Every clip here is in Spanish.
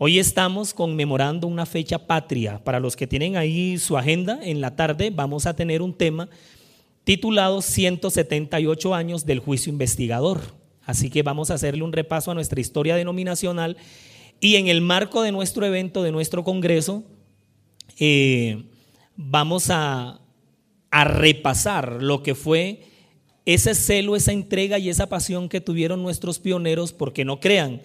Hoy estamos conmemorando una fecha patria. Para los que tienen ahí su agenda, en la tarde vamos a tener un tema titulado 178 años del juicio investigador. Así que vamos a hacerle un repaso a nuestra historia denominacional y en el marco de nuestro evento, de nuestro congreso, eh, vamos a, a repasar lo que fue ese celo, esa entrega y esa pasión que tuvieron nuestros pioneros, porque no crean,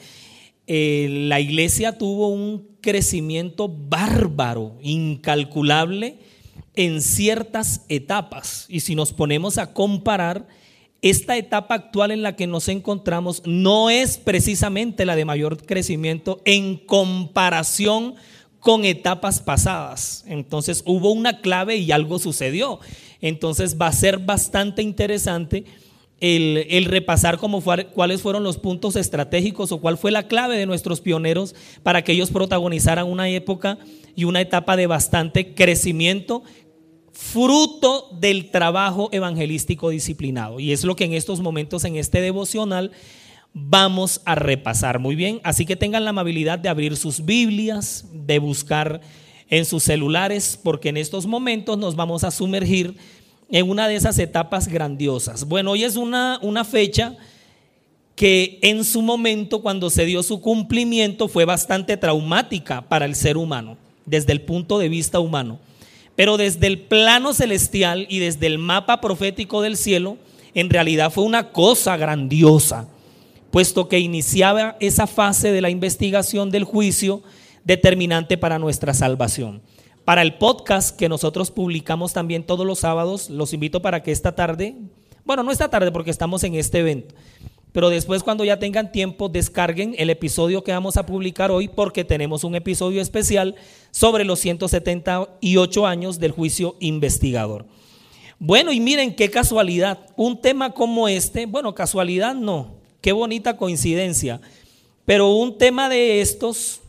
eh, la iglesia tuvo un crecimiento bárbaro, incalculable en ciertas etapas. Y si nos ponemos a comparar, esta etapa actual en la que nos encontramos no es precisamente la de mayor crecimiento en comparación con etapas pasadas. Entonces hubo una clave y algo sucedió. Entonces va a ser bastante interesante el, repasar cómo cuáles fueron los puntos estratégicos o cuál fue la clave de nuestros pioneros para que ellos protagonizaran una época y una etapa de bastante crecimiento fruto del trabajo evangelístico disciplinado. Y es lo que en estos momentos, en este devocional, vamos a repasar. Muy bien, así que tengan la amabilidad de abrir sus Biblias, de buscar en sus celulares, porque en estos momentos nos vamos a sumergir en una de esas etapas grandiosas. Bueno, hoy es una, una fecha que en su momento, cuando se dio su cumplimiento, fue bastante traumática para el ser humano, desde el punto de vista humano. Pero desde el plano celestial y desde el mapa profético del cielo, en realidad fue una cosa grandiosa, puesto que iniciaba esa fase de la investigación del juicio determinante para nuestra salvación. Para el podcast que nosotros publicamos también todos los sábados, los invito para que esta tarde, bueno, no esta tarde porque estamos en este evento, pero después cuando ya tengan tiempo descarguen el episodio que vamos a publicar hoy porque tenemos un episodio especial sobre los 178 años del juicio investigador. Bueno, y miren qué casualidad, un tema como este, bueno, casualidad no, qué bonita coincidencia, pero un tema de estos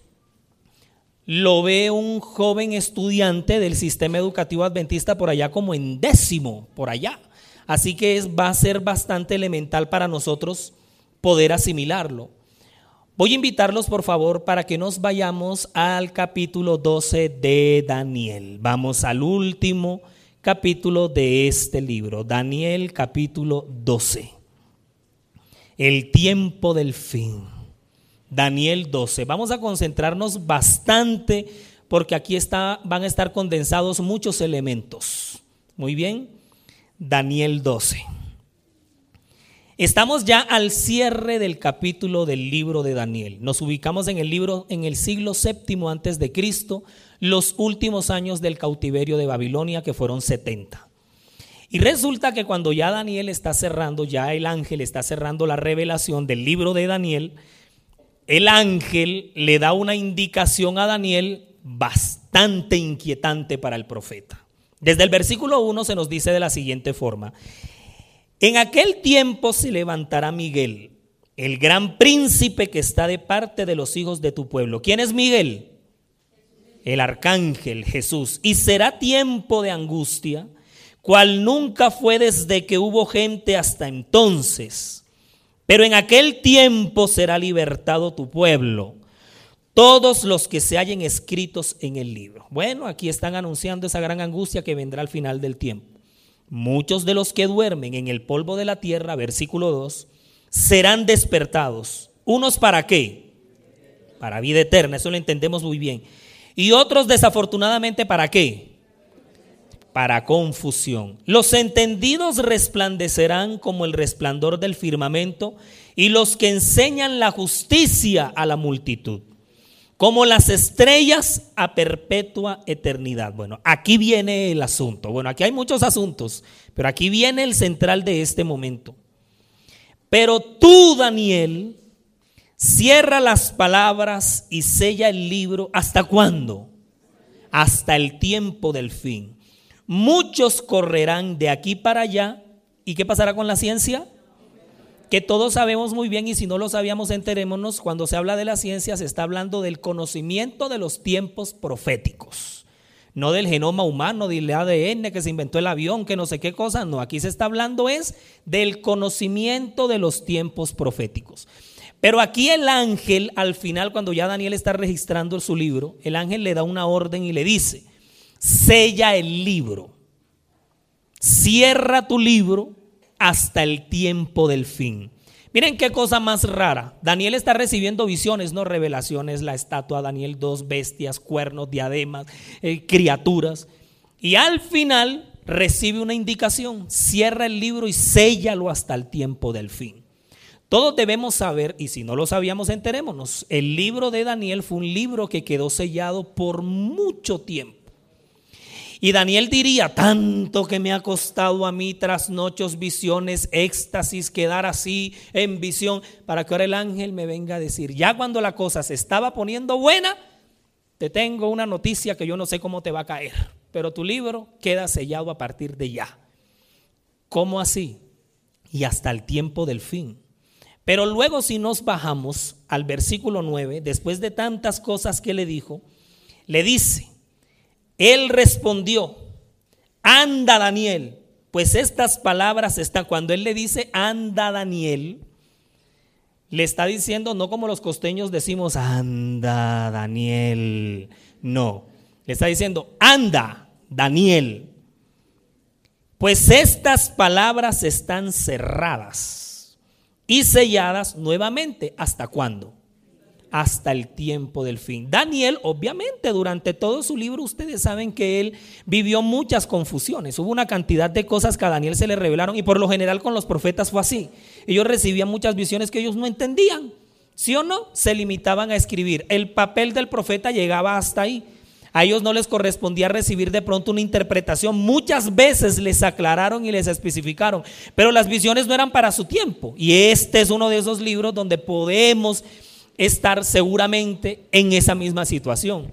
lo ve un joven estudiante del sistema educativo adventista por allá como en décimo, por allá. Así que va a ser bastante elemental para nosotros poder asimilarlo. Voy a invitarlos, por favor, para que nos vayamos al capítulo 12 de Daniel. Vamos al último capítulo de este libro, Daniel capítulo 12. El tiempo del fin. Daniel 12. Vamos a concentrarnos bastante porque aquí está, van a estar condensados muchos elementos. Muy bien, Daniel 12. Estamos ya al cierre del capítulo del libro de Daniel. Nos ubicamos en el libro en el siglo séptimo antes de Cristo, los últimos años del cautiverio de Babilonia que fueron 70. Y resulta que cuando ya Daniel está cerrando, ya el ángel está cerrando la revelación del libro de Daniel, el ángel le da una indicación a Daniel bastante inquietante para el profeta. Desde el versículo 1 se nos dice de la siguiente forma, en aquel tiempo se levantará Miguel, el gran príncipe que está de parte de los hijos de tu pueblo. ¿Quién es Miguel? El arcángel Jesús. Y será tiempo de angustia, cual nunca fue desde que hubo gente hasta entonces pero en aquel tiempo será libertado tu pueblo, todos los que se hallen escritos en el libro. Bueno, aquí están anunciando esa gran angustia que vendrá al final del tiempo. Muchos de los que duermen en el polvo de la tierra, versículo 2, serán despertados. ¿Unos para qué? Para vida eterna, eso lo entendemos muy bien. Y otros desafortunadamente para qué? Para confusión. Los entendidos resplandecerán como el resplandor del firmamento y los que enseñan la justicia a la multitud, como las estrellas a perpetua eternidad. Bueno, aquí viene el asunto. Bueno, aquí hay muchos asuntos, pero aquí viene el central de este momento. Pero tú, Daniel, cierra las palabras y sella el libro. ¿Hasta cuándo? Hasta el tiempo del fin. Muchos correrán de aquí para allá. ¿Y qué pasará con la ciencia? Que todos sabemos muy bien y si no lo sabíamos enterémonos, cuando se habla de la ciencia se está hablando del conocimiento de los tiempos proféticos. No del genoma humano, del ADN que se inventó el avión, que no sé qué cosa, no, aquí se está hablando es del conocimiento de los tiempos proféticos. Pero aquí el ángel, al final, cuando ya Daniel está registrando su libro, el ángel le da una orden y le dice, sella el libro, cierra tu libro hasta el tiempo del fin. Miren qué cosa más rara. Daniel está recibiendo visiones, no revelaciones, la estatua, Daniel, dos bestias, cuernos, diademas, eh, criaturas. Y al final recibe una indicación, cierra el libro y séllalo hasta el tiempo del fin. Todos debemos saber, y si no lo sabíamos, enterémonos, el libro de Daniel fue un libro que quedó sellado por mucho tiempo. Y Daniel diría, tanto que me ha costado a mí trasnochos, visiones, éxtasis, quedar así en visión, para que ahora el ángel me venga a decir, ya cuando la cosa se estaba poniendo buena, te tengo una noticia que yo no sé cómo te va a caer, pero tu libro queda sellado a partir de ya. ¿Cómo así? Y hasta el tiempo del fin. Pero luego si nos bajamos al versículo 9, después de tantas cosas que le dijo, le dice, él respondió, anda Daniel, pues estas palabras están, cuando él le dice, anda Daniel, le está diciendo, no como los costeños decimos, anda Daniel, no, le está diciendo, anda Daniel, pues estas palabras están cerradas y selladas nuevamente. ¿Hasta cuándo? Hasta el tiempo del fin. Daniel, obviamente, durante todo su libro, ustedes saben que él vivió muchas confusiones. Hubo una cantidad de cosas que a Daniel se le revelaron y por lo general con los profetas fue así. Ellos recibían muchas visiones que ellos no entendían. ¿Sí o no? Se limitaban a escribir. El papel del profeta llegaba hasta ahí. A ellos no les correspondía recibir de pronto una interpretación. Muchas veces les aclararon y les especificaron, pero las visiones no eran para su tiempo. Y este es uno de esos libros donde podemos estar seguramente en esa misma situación.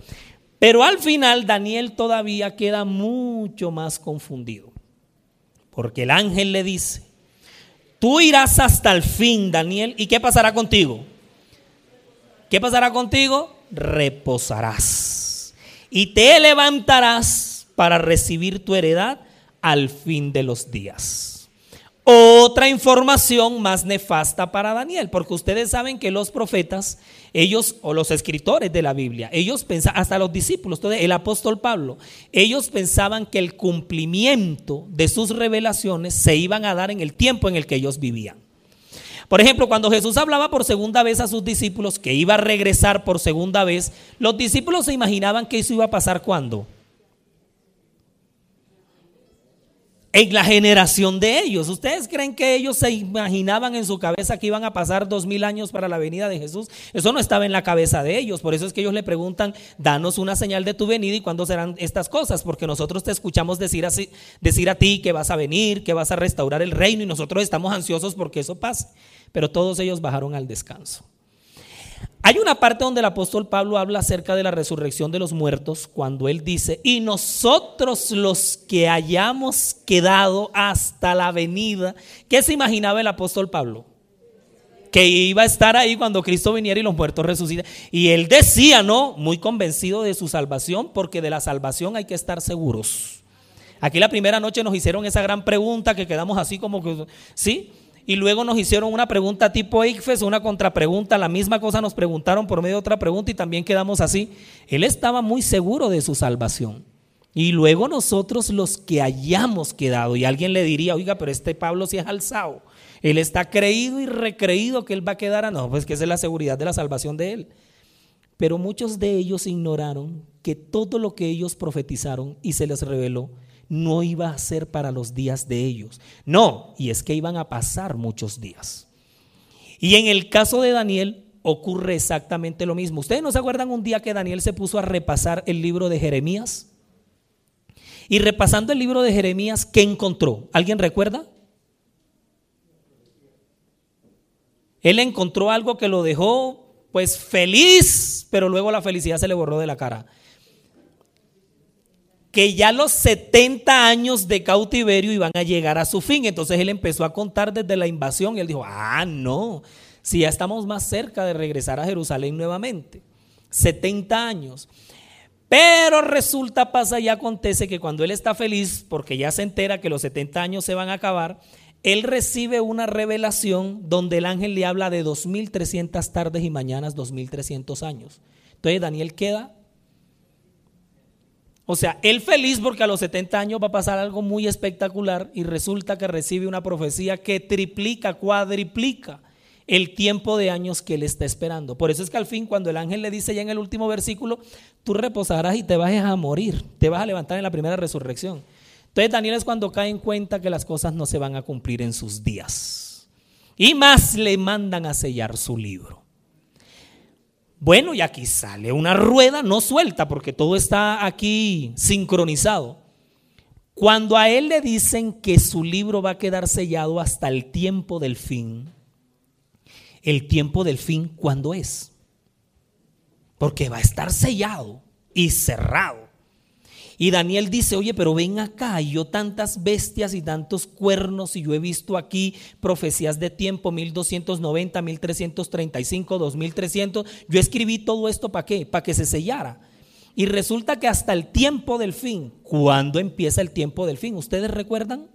Pero al final Daniel todavía queda mucho más confundido. Porque el ángel le dice, tú irás hasta el fin, Daniel, ¿y qué pasará contigo? ¿Qué pasará contigo? Reposarás y te levantarás para recibir tu heredad al fin de los días. Otra información más nefasta para Daniel, porque ustedes saben que los profetas, ellos o los escritores de la Biblia, ellos pensaban, hasta los discípulos, el apóstol Pablo, ellos pensaban que el cumplimiento de sus revelaciones se iban a dar en el tiempo en el que ellos vivían. Por ejemplo, cuando Jesús hablaba por segunda vez a sus discípulos que iba a regresar por segunda vez, los discípulos se imaginaban que eso iba a pasar cuando. En la generación de ellos. ¿Ustedes creen que ellos se imaginaban en su cabeza que iban a pasar dos mil años para la venida de Jesús? Eso no estaba en la cabeza de ellos. Por eso es que ellos le preguntan, danos una señal de tu venida y cuándo serán estas cosas. Porque nosotros te escuchamos decir, a ti que vas a venir, que vas a restaurar el reino y nosotros estamos ansiosos porque eso pase pero todos ellos bajaron al descanso. Hay una parte donde el apóstol Pablo habla acerca de la resurrección de los muertos, cuando él dice, y nosotros los que hayamos quedado hasta la venida, ¿qué se imaginaba el apóstol Pablo? Que iba a estar ahí cuando Cristo viniera y los muertos resucitan. Y él decía, ¿no? Muy convencido de su salvación, porque de la salvación hay que estar seguros. Aquí la primera noche nos hicieron esa gran pregunta que quedamos así como que, ¿sí? Y luego nos hicieron una pregunta tipo ICFES, una contrapregunta, la misma cosa nos preguntaron por medio de otra pregunta y también quedamos así. Él estaba muy seguro de su salvación. Y luego nosotros los que hayamos quedado, y alguien le diría, oiga, pero este Pablo sí es alzado, él está creído y recreído que él va a quedar a no, pues que esa es la seguridad de la salvación de él. Pero muchos de ellos ignoraron que todo lo que ellos profetizaron y se les reveló no iba a ser para los días de ellos. No, y es que iban a pasar muchos días. Y en el caso de Daniel ocurre exactamente lo mismo. ¿Ustedes no se acuerdan un día que Daniel se puso a repasar el libro de Jeremías? Y repasando el libro de Jeremías, ¿qué encontró? ¿Alguien recuerda? Él encontró algo que lo dejó pues feliz, pero luego la felicidad se le borró de la cara que ya los 70 años de cautiverio iban a llegar a su fin. Entonces él empezó a contar desde la invasión y él dijo, ah, no, si ya estamos más cerca de regresar a Jerusalén nuevamente. 70 años. Pero resulta, pasa y acontece que cuando él está feliz, porque ya se entera que los 70 años se van a acabar, él recibe una revelación donde el ángel le habla de 2300 tardes y mañanas, 2300 años. Entonces Daniel queda o sea, él feliz porque a los 70 años va a pasar algo muy espectacular y resulta que recibe una profecía que triplica, cuadriplica el tiempo de años que él está esperando. Por eso es que al fin cuando el ángel le dice ya en el último versículo, tú reposarás y te vas a morir, te vas a levantar en la primera resurrección. Entonces Daniel es cuando cae en cuenta que las cosas no se van a cumplir en sus días. Y más le mandan a sellar su libro. Bueno, y aquí sale una rueda no suelta porque todo está aquí sincronizado. Cuando a él le dicen que su libro va a quedar sellado hasta el tiempo del fin, el tiempo del fin, ¿cuándo es? Porque va a estar sellado y cerrado. Y Daniel dice, oye, pero ven acá, yo tantas bestias y tantos cuernos, y yo he visto aquí profecías de tiempo, 1290, 1335, 2300. Yo escribí todo esto para qué? Para que se sellara. Y resulta que hasta el tiempo del fin, ¿cuándo empieza el tiempo del fin? ¿Ustedes recuerdan?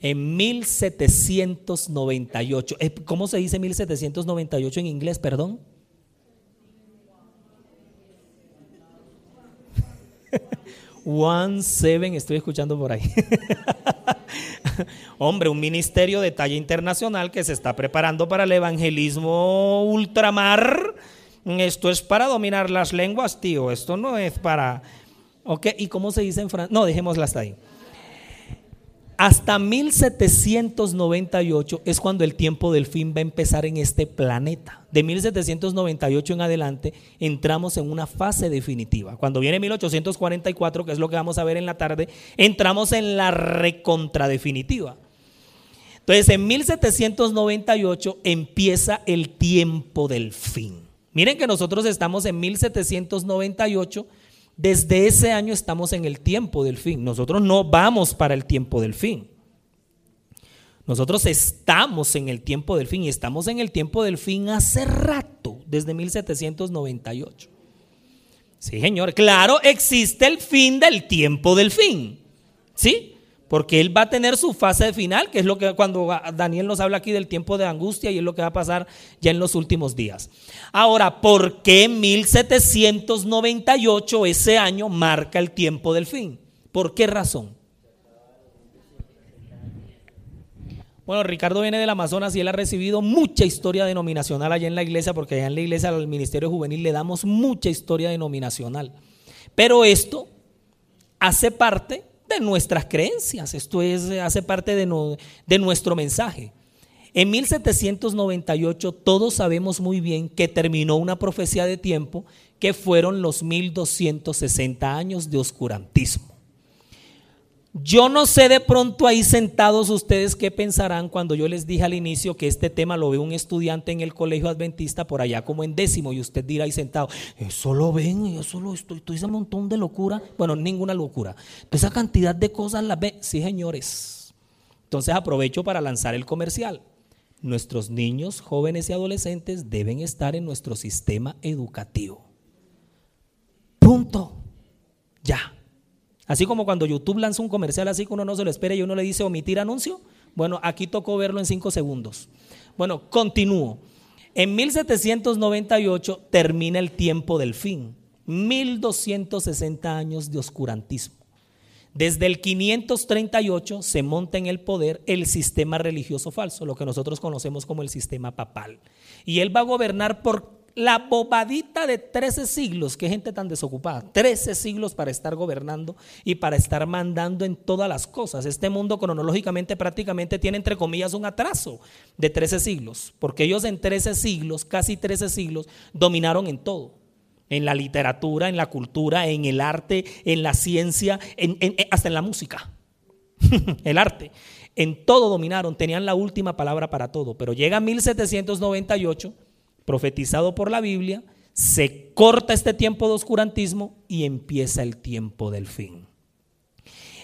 En 1798. Eh, ¿Cómo se dice 1798 en inglés, perdón? One Seven, estoy escuchando por ahí. Hombre, un ministerio de talla internacional que se está preparando para el evangelismo ultramar. Esto es para dominar las lenguas, tío. Esto no es para. ¿Ok? ¿Y cómo se dice en francés? No, dejémosla hasta ahí. Hasta 1798 es cuando el tiempo del fin va a empezar en este planeta. De 1798 en adelante entramos en una fase definitiva. Cuando viene 1844, que es lo que vamos a ver en la tarde, entramos en la recontradefinitiva. Entonces, en 1798 empieza el tiempo del fin. Miren que nosotros estamos en 1798 desde ese año estamos en el tiempo del fin. Nosotros no vamos para el tiempo del fin. Nosotros estamos en el tiempo del fin y estamos en el tiempo del fin hace rato, desde 1798. Sí, señor. Claro, existe el fin del tiempo del fin. ¿Sí? Porque Él va a tener su fase final, que es lo que cuando Daniel nos habla aquí del tiempo de angustia y es lo que va a pasar ya en los últimos días. Ahora, ¿por qué 1798 ese año marca el tiempo del fin? ¿Por qué razón? Bueno, Ricardo viene del Amazonas y él ha recibido mucha historia denominacional allá en la iglesia, porque allá en la iglesia al Ministerio Juvenil le damos mucha historia denominacional. Pero esto hace parte de nuestras creencias, esto es, hace parte de, de nuestro mensaje. En 1798 todos sabemos muy bien que terminó una profecía de tiempo que fueron los 1260 años de oscurantismo. Yo no sé de pronto ahí sentados ustedes qué pensarán cuando yo les dije al inicio que este tema lo ve un estudiante en el colegio adventista por allá como en décimo y usted dirá ahí sentado, eso lo ven, eso lo estoy, estoy ese montón de locura. Bueno, ninguna locura. Esa cantidad de cosas las ve. Sí, señores. Entonces aprovecho para lanzar el comercial. Nuestros niños, jóvenes y adolescentes deben estar en nuestro sistema educativo. Punto. Ya. Así como cuando YouTube lanza un comercial así que uno no se lo espera y uno le dice omitir anuncio. Bueno, aquí tocó verlo en cinco segundos. Bueno, continúo. En 1798 termina el tiempo del fin. 1260 años de oscurantismo. Desde el 538 se monta en el poder el sistema religioso falso, lo que nosotros conocemos como el sistema papal. Y él va a gobernar por la bobadita de 13 siglos, qué gente tan desocupada, 13 siglos para estar gobernando y para estar mandando en todas las cosas. Este mundo cronológicamente prácticamente tiene entre comillas un atraso de 13 siglos, porque ellos en 13 siglos, casi 13 siglos, dominaron en todo. En la literatura, en la cultura, en el arte, en la ciencia, hasta en la música. el arte. En todo dominaron, tenían la última palabra para todo. Pero llega 1798 profetizado por la Biblia, se corta este tiempo de oscurantismo y empieza el tiempo del fin.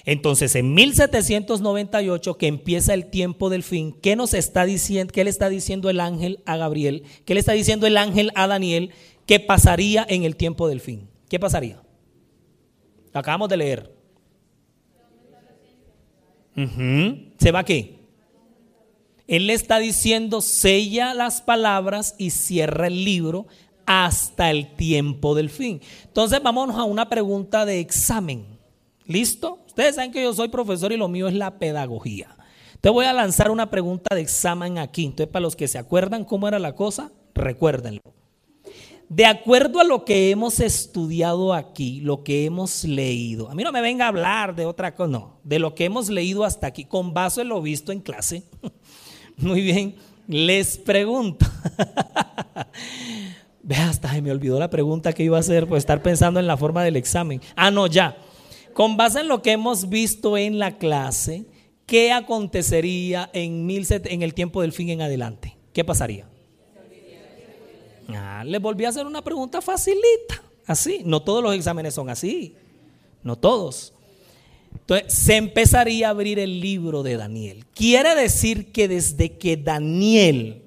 Entonces, en 1798, que empieza el tiempo del fin, ¿qué nos está diciendo? ¿Qué le está diciendo el ángel a Gabriel? ¿Qué le está diciendo el ángel a Daniel? ¿Qué pasaría en el tiempo del fin? ¿Qué pasaría? Acabamos de leer. ¿Se va qué? Él le está diciendo, sella las palabras y cierra el libro hasta el tiempo del fin. Entonces vámonos a una pregunta de examen. ¿Listo? Ustedes saben que yo soy profesor y lo mío es la pedagogía. Te voy a lanzar una pregunta de examen aquí. Entonces, para los que se acuerdan cómo era la cosa, recuérdenlo. De acuerdo a lo que hemos estudiado aquí, lo que hemos leído, a mí no me venga a hablar de otra cosa, no, de lo que hemos leído hasta aquí, con base en lo visto en clase. Muy bien, les pregunto. Vea, hasta se me olvidó la pregunta que iba a hacer por estar pensando en la forma del examen. Ah, no, ya. Con base en lo que hemos visto en la clase, ¿qué acontecería en, en el tiempo del fin en adelante? ¿Qué pasaría? Ah, les volví a hacer una pregunta facilita, así. No todos los exámenes son así, no todos. Entonces, se empezaría a abrir el libro de Daniel. Quiere decir que desde que Daniel,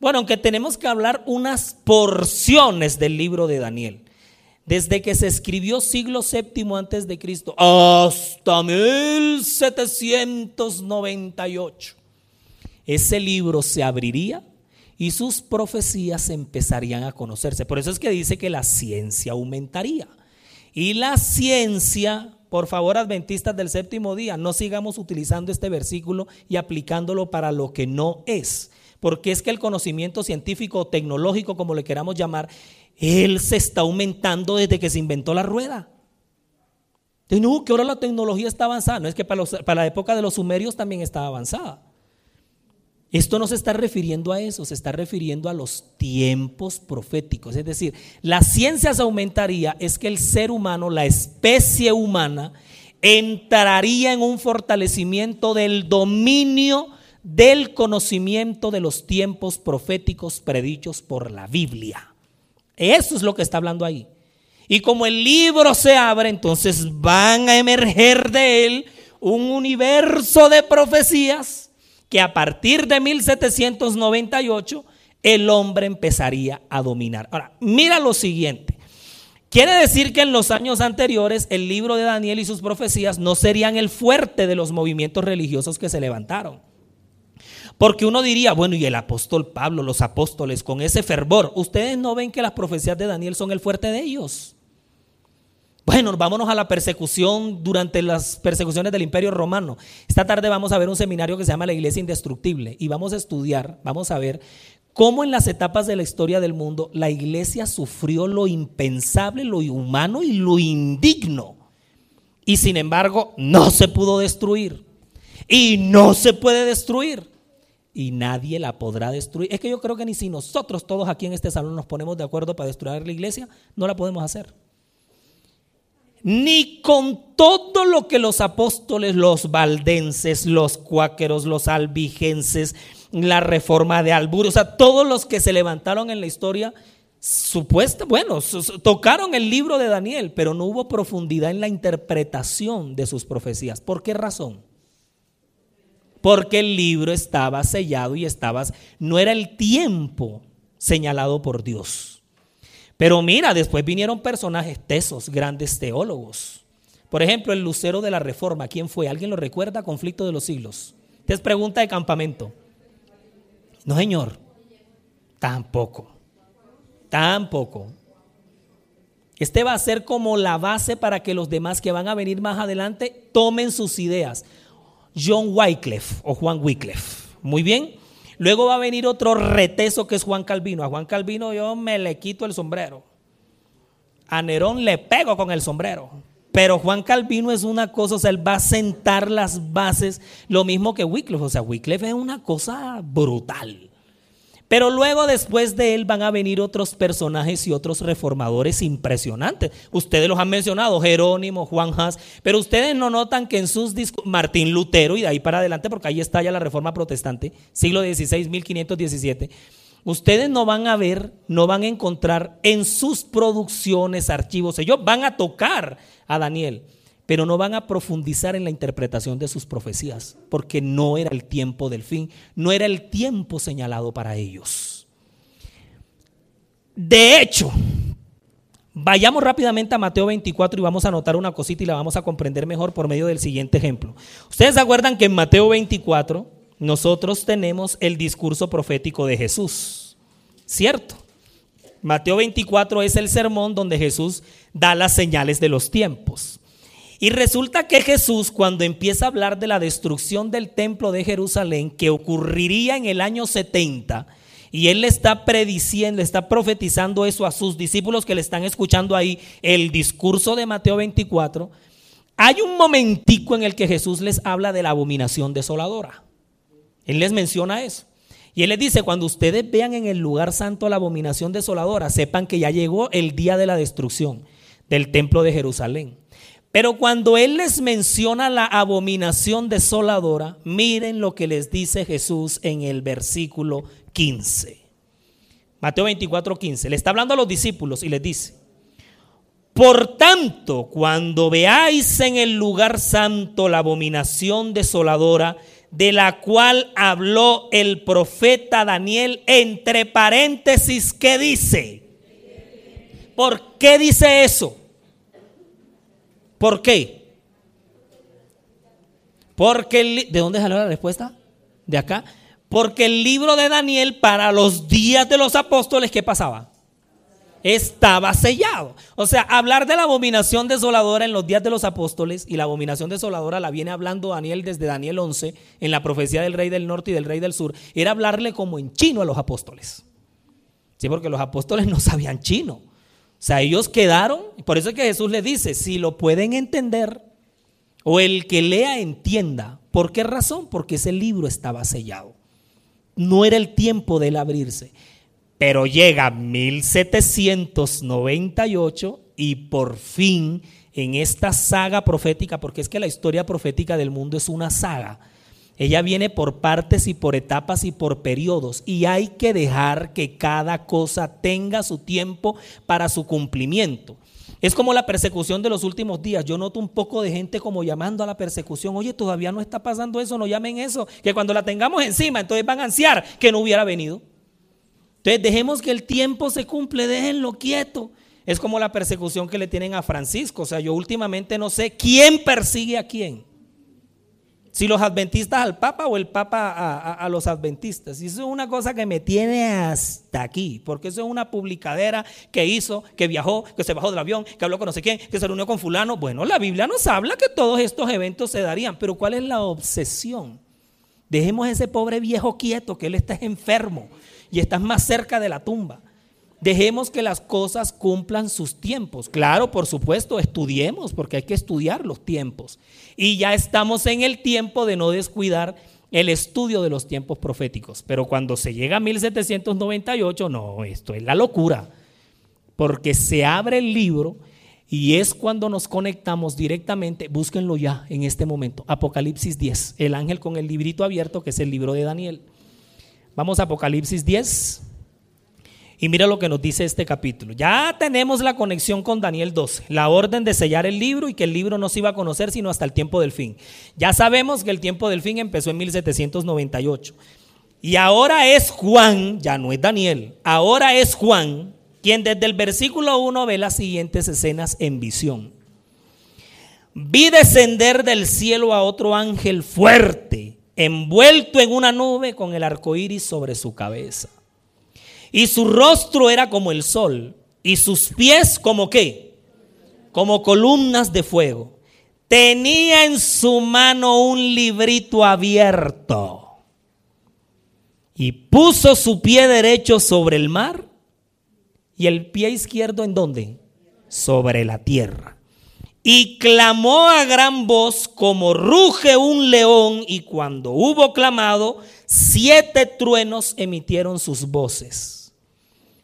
bueno, aunque tenemos que hablar unas porciones del libro de Daniel, desde que se escribió siglo séptimo antes de Cristo hasta 1798, ese libro se abriría y sus profecías empezarían a conocerse. Por eso es que dice que la ciencia aumentaría. Y la ciencia, por favor, adventistas del séptimo día, no sigamos utilizando este versículo y aplicándolo para lo que no es. Porque es que el conocimiento científico o tecnológico, como le queramos llamar, él se está aumentando desde que se inventó la rueda. no, que ahora la tecnología está avanzada. No es que para, para la época de los sumerios también estaba avanzada. Esto no se está refiriendo a eso, se está refiriendo a los tiempos proféticos. Es decir, la ciencia se aumentaría, es que el ser humano, la especie humana, entraría en un fortalecimiento del dominio del conocimiento de los tiempos proféticos predichos por la Biblia. Eso es lo que está hablando ahí. Y como el libro se abre, entonces van a emerger de él un universo de profecías que a partir de 1798 el hombre empezaría a dominar. Ahora, mira lo siguiente. Quiere decir que en los años anteriores el libro de Daniel y sus profecías no serían el fuerte de los movimientos religiosos que se levantaron. Porque uno diría, bueno, y el apóstol Pablo, los apóstoles, con ese fervor, ustedes no ven que las profecías de Daniel son el fuerte de ellos. Bueno, vámonos a la persecución durante las persecuciones del Imperio Romano. Esta tarde vamos a ver un seminario que se llama La Iglesia Indestructible y vamos a estudiar, vamos a ver cómo en las etapas de la historia del mundo la iglesia sufrió lo impensable, lo inhumano y lo indigno. Y sin embargo, no se pudo destruir. Y no se puede destruir. Y nadie la podrá destruir. Es que yo creo que ni si nosotros todos aquí en este salón nos ponemos de acuerdo para destruir la iglesia, no la podemos hacer ni con todo lo que los apóstoles, los valdenses, los cuáqueros, los albigenses, la reforma de Albur, o sea, todos los que se levantaron en la historia, supuesta, bueno, tocaron el libro de Daniel, pero no hubo profundidad en la interpretación de sus profecías. ¿Por qué razón? Porque el libro estaba sellado y estaba, no era el tiempo señalado por Dios. Pero mira, después vinieron personajes tesos, grandes teólogos. Por ejemplo, el lucero de la reforma, ¿quién fue? ¿Alguien lo recuerda? Conflicto de los siglos. Es pregunta de campamento. No, señor. Tampoco. Tampoco. Este va a ser como la base para que los demás que van a venir más adelante tomen sus ideas. John Wycliffe o Juan Wycliffe. Muy bien. Luego va a venir otro reteso que es Juan Calvino. A Juan Calvino yo me le quito el sombrero. A Nerón le pego con el sombrero. Pero Juan Calvino es una cosa, o sea, él va a sentar las bases, lo mismo que Wycliffe. O sea, Wycliffe es una cosa brutal. Pero luego después de él van a venir otros personajes y otros reformadores impresionantes. Ustedes los han mencionado, Jerónimo, Juan Haas, pero ustedes no notan que en sus discos, Martín Lutero y de ahí para adelante, porque ahí está ya la reforma protestante, siglo XVI, 1517. Ustedes no van a ver, no van a encontrar en sus producciones, archivos, ellos van a tocar a Daniel pero no van a profundizar en la interpretación de sus profecías, porque no era el tiempo del fin, no era el tiempo señalado para ellos. De hecho, Vayamos rápidamente a Mateo 24 y vamos a anotar una cosita y la vamos a comprender mejor por medio del siguiente ejemplo. Ustedes acuerdan que en Mateo 24 nosotros tenemos el discurso profético de Jesús, ¿cierto? Mateo 24 es el sermón donde Jesús da las señales de los tiempos. Y resulta que Jesús cuando empieza a hablar de la destrucción del templo de Jerusalén que ocurriría en el año 70, y él le está prediciendo, está profetizando eso a sus discípulos que le están escuchando ahí el discurso de Mateo 24, hay un momentico en el que Jesús les habla de la abominación desoladora. Él les menciona eso. Y él les dice, cuando ustedes vean en el lugar santo la abominación desoladora, sepan que ya llegó el día de la destrucción del templo de Jerusalén. Pero cuando Él les menciona la abominación desoladora, miren lo que les dice Jesús en el versículo 15. Mateo 24, 15. Le está hablando a los discípulos y les dice, por tanto, cuando veáis en el lugar santo la abominación desoladora, de la cual habló el profeta Daniel, entre paréntesis, ¿qué dice? ¿Por qué dice eso? ¿Por qué? Porque ¿de dónde salió la respuesta? De acá. Porque el libro de Daniel para los días de los apóstoles, ¿qué pasaba? Estaba sellado. O sea, hablar de la abominación desoladora en los días de los apóstoles, y la abominación desoladora la viene hablando Daniel desde Daniel 11, en la profecía del rey del norte y del rey del sur, era hablarle como en chino a los apóstoles. Sí, porque los apóstoles no sabían chino. O sea, ellos quedaron, por eso es que Jesús les dice, si lo pueden entender, o el que lea entienda. ¿Por qué razón? Porque ese libro estaba sellado. No era el tiempo de él abrirse. Pero llega 1798 y por fin en esta saga profética, porque es que la historia profética del mundo es una saga, ella viene por partes y por etapas y por periodos. Y hay que dejar que cada cosa tenga su tiempo para su cumplimiento. Es como la persecución de los últimos días. Yo noto un poco de gente como llamando a la persecución. Oye, todavía no está pasando eso, no llamen eso. Que cuando la tengamos encima, entonces van a ansiar que no hubiera venido. Entonces dejemos que el tiempo se cumple, déjenlo quieto. Es como la persecución que le tienen a Francisco. O sea, yo últimamente no sé quién persigue a quién. Si los adventistas al Papa o el Papa a, los adventistas. Y eso es una cosa que me tiene hasta aquí, porque eso es una publicadera que hizo, que viajó, que se bajó del avión, que habló con no sé quién, que se reunió con fulano. Bueno, la Biblia nos habla que todos estos eventos se darían, pero ¿cuál es la obsesión? Dejemos a ese pobre viejo quieto, que él está enfermo y está más cerca de la tumba. Dejemos que las cosas cumplan sus tiempos. Claro, por supuesto, estudiemos, porque hay que estudiar los tiempos. Y ya estamos en el tiempo de no descuidar el estudio de los tiempos proféticos. Pero cuando se llega a 1798, no, esto es la locura. Porque se abre el libro y es cuando nos conectamos directamente, búsquenlo ya en este momento, Apocalipsis 10, el ángel con el librito abierto que es el libro de Daniel. Vamos a Apocalipsis 10. Y mira lo que nos dice este capítulo. Ya tenemos la conexión con Daniel 12, la orden de sellar el libro y que el libro no se iba a conocer sino hasta el tiempo del fin. Ya sabemos que el tiempo del fin empezó en 1798. Y ahora es Juan, ya no es Daniel, ahora es Juan quien desde el versículo 1 ve las siguientes escenas en visión. Vi descender del cielo a otro ángel fuerte, envuelto en una nube con el arco iris sobre su cabeza. Y su rostro era como el sol, y sus pies como qué? Como columnas de fuego. Tenía en su mano un librito abierto. Y puso su pie derecho sobre el mar y el pie izquierdo en dónde? Sobre la tierra. Y clamó a gran voz como ruge un león y cuando hubo clamado, siete truenos emitieron sus voces.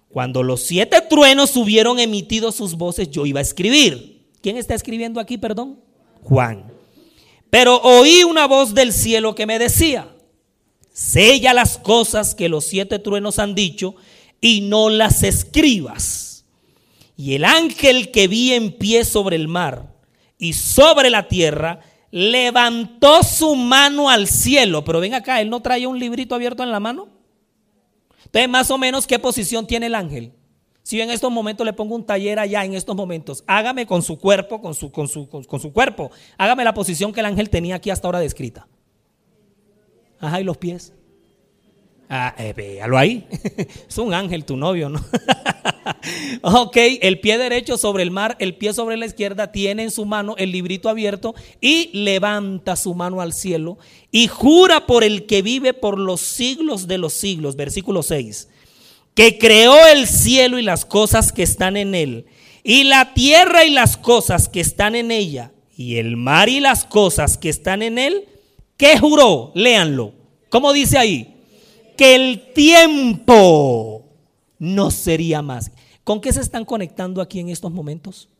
Cuando los siete truenos hubieron emitido sus voces, yo iba a escribir. ¿Quién está escribiendo aquí, perdón? Juan. Pero oí una voz del cielo que me decía, sella las cosas que los siete truenos han dicho y no las escribas. Y el ángel que vi en pie sobre el mar y sobre la tierra, levantó su mano al cielo. Pero ven acá, él no traía un librito abierto en la mano. Entonces, más o menos, ¿qué posición tiene el ángel? Si yo en estos momentos le pongo un taller allá, en estos momentos, hágame con su cuerpo, con su, con su, con, su cuerpo, hágame la posición que el ángel tenía aquí hasta ahora descrita. Ajá, y los pies. Ah, eh, véalo ahí. es un ángel tu novio, ¿no? ok, el pie derecho sobre el mar, el pie sobre la izquierda, tiene en su mano el librito abierto y levanta su mano al cielo y jura por el que vive por los siglos de los siglos. Versículo 6 que creó el cielo y las cosas que están en él, y la tierra y las cosas que están en ella, y el mar y las cosas que están en él, ¿qué juró? Léanlo. ¿Cómo dice ahí? Que el tiempo no sería más. ¿Con qué se están conectando aquí en estos momentos?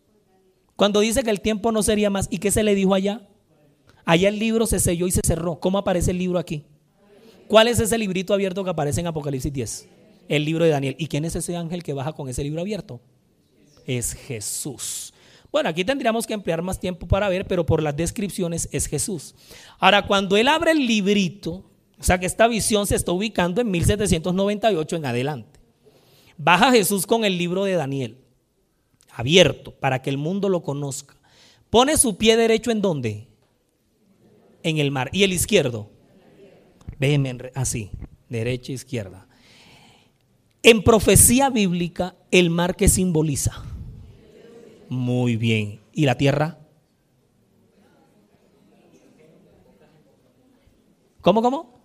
Cuando dice que el tiempo no sería más, ¿y qué se le dijo allá? Allá el libro se selló y se cerró. ¿Cómo aparece el libro aquí? ¿Cuál es ese librito abierto que aparece en Apocalipsis 10? el libro de Daniel. ¿Y quién es ese ángel que baja con ese libro abierto? Es Jesús. Bueno, aquí tendríamos que emplear más tiempo para ver, pero por las descripciones es Jesús. Ahora, cuando él abre el librito, o sea que esta visión se está ubicando en 1798 en adelante. Baja Jesús con el libro de Daniel, abierto, para que el mundo lo conozca. Pone su pie derecho en dónde? En el mar. ¿Y el izquierdo? Véeme así, derecha, izquierda. En profecía bíblica, el mar que simboliza. Muy bien. ¿Y la tierra? ¿Cómo, cómo?